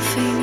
nothing